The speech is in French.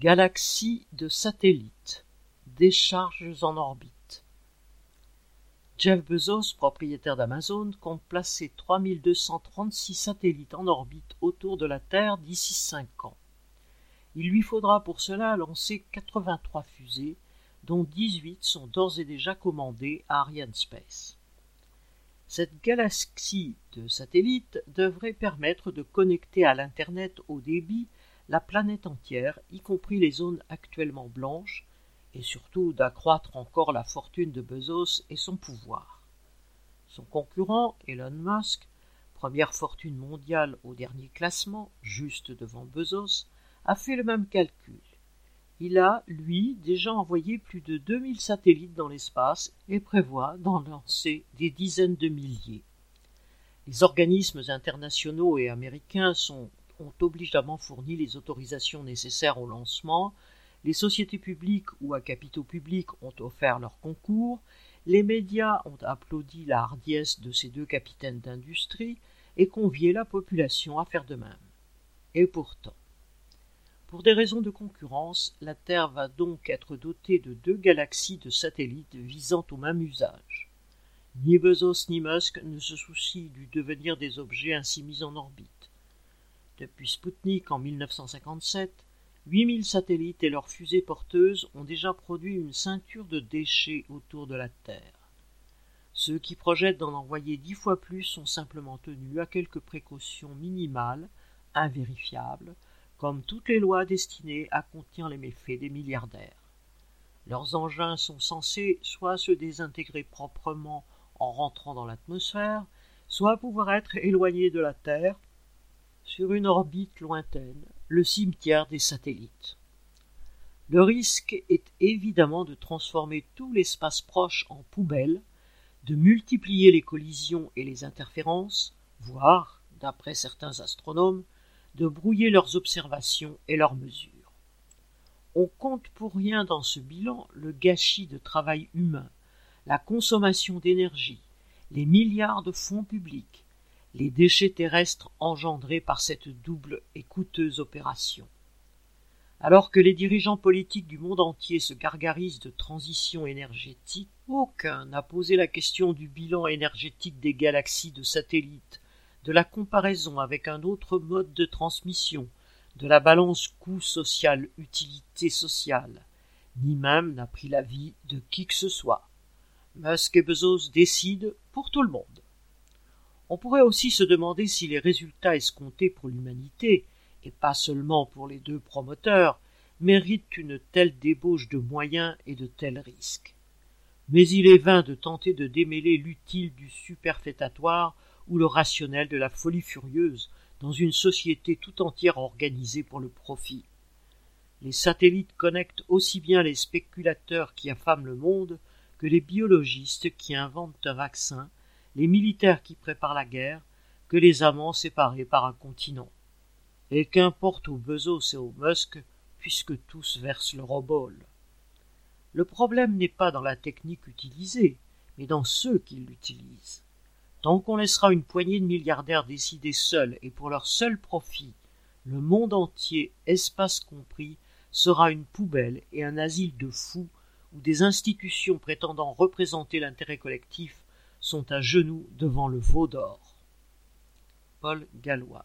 Galaxie de satellites. Décharges en orbite. Jeff Bezos, propriétaire d'Amazon, compte placer 3236 satellites en orbite autour de la Terre d'ici 5 ans. Il lui faudra pour cela lancer 83 fusées, dont 18 sont d'ores et déjà commandées à Arianespace. Cette galaxie de satellites devrait permettre de connecter à l'Internet haut débit la planète entière, y compris les zones actuellement blanches, et surtout d'accroître encore la fortune de Bezos et son pouvoir. Son concurrent, Elon Musk, première fortune mondiale au dernier classement, juste devant Bezos, a fait le même calcul. Il a, lui, déjà envoyé plus de 2000 satellites dans l'espace et prévoit d'en lancer des dizaines de milliers. Les organismes internationaux et américains sont ont obligeamment fourni les autorisations nécessaires au lancement, les sociétés publiques ou à capitaux publics ont offert leur concours, les médias ont applaudi la hardiesse de ces deux capitaines d'industrie et convié la population à faire de même. Et pourtant, pour des raisons de concurrence, la Terre va donc être dotée de deux galaxies de satellites visant au même usage. Ni Bezos ni Musk ne se soucient du devenir des objets ainsi mis en orbite. Depuis Spoutnik en 1957, 8000 satellites et leurs fusées porteuses ont déjà produit une ceinture de déchets autour de la Terre. Ceux qui projettent d'en envoyer dix fois plus sont simplement tenus à quelques précautions minimales, invérifiables, comme toutes les lois destinées à contenir les méfaits des milliardaires. Leurs engins sont censés soit se désintégrer proprement en rentrant dans l'atmosphère, soit pouvoir être éloignés de la Terre sur une orbite lointaine, le cimetière des satellites. Le risque est évidemment de transformer tout l'espace proche en poubelle, de multiplier les collisions et les interférences, voire, d'après certains astronomes, de brouiller leurs observations et leurs mesures. On compte pour rien dans ce bilan le gâchis de travail humain, la consommation d'énergie, les milliards de fonds publics, les déchets terrestres engendrés par cette double et coûteuse opération. Alors que les dirigeants politiques du monde entier se gargarisent de transition énergétique, aucun n'a posé la question du bilan énergétique des galaxies de satellites, de la comparaison avec un autre mode de transmission, de la balance coût social utilité sociale, ni même n'a pris l'avis de qui que ce soit. Musk et Bezos décident pour tout le monde. On pourrait aussi se demander si les résultats escomptés pour l'humanité, et pas seulement pour les deux promoteurs, méritent une telle débauche de moyens et de tels risques. Mais il est vain de tenter de démêler l'utile du superfétatoire ou le rationnel de la folie furieuse dans une société tout entière organisée pour le profit. Les satellites connectent aussi bien les spéculateurs qui affament le monde que les biologistes qui inventent un vaccin les militaires qui préparent la guerre, que les amants séparés par un continent. Et qu'importe aux Bezos et aux Musk, puisque tous versent le robol. Le problème n'est pas dans la technique utilisée, mais dans ceux qui l'utilisent. Tant qu'on laissera une poignée de milliardaires décider seuls et pour leur seul profit, le monde entier, espace compris, sera une poubelle et un asile de fous où des institutions prétendant représenter l'intérêt collectif sont à genoux devant le veau d'or. Paul Gallois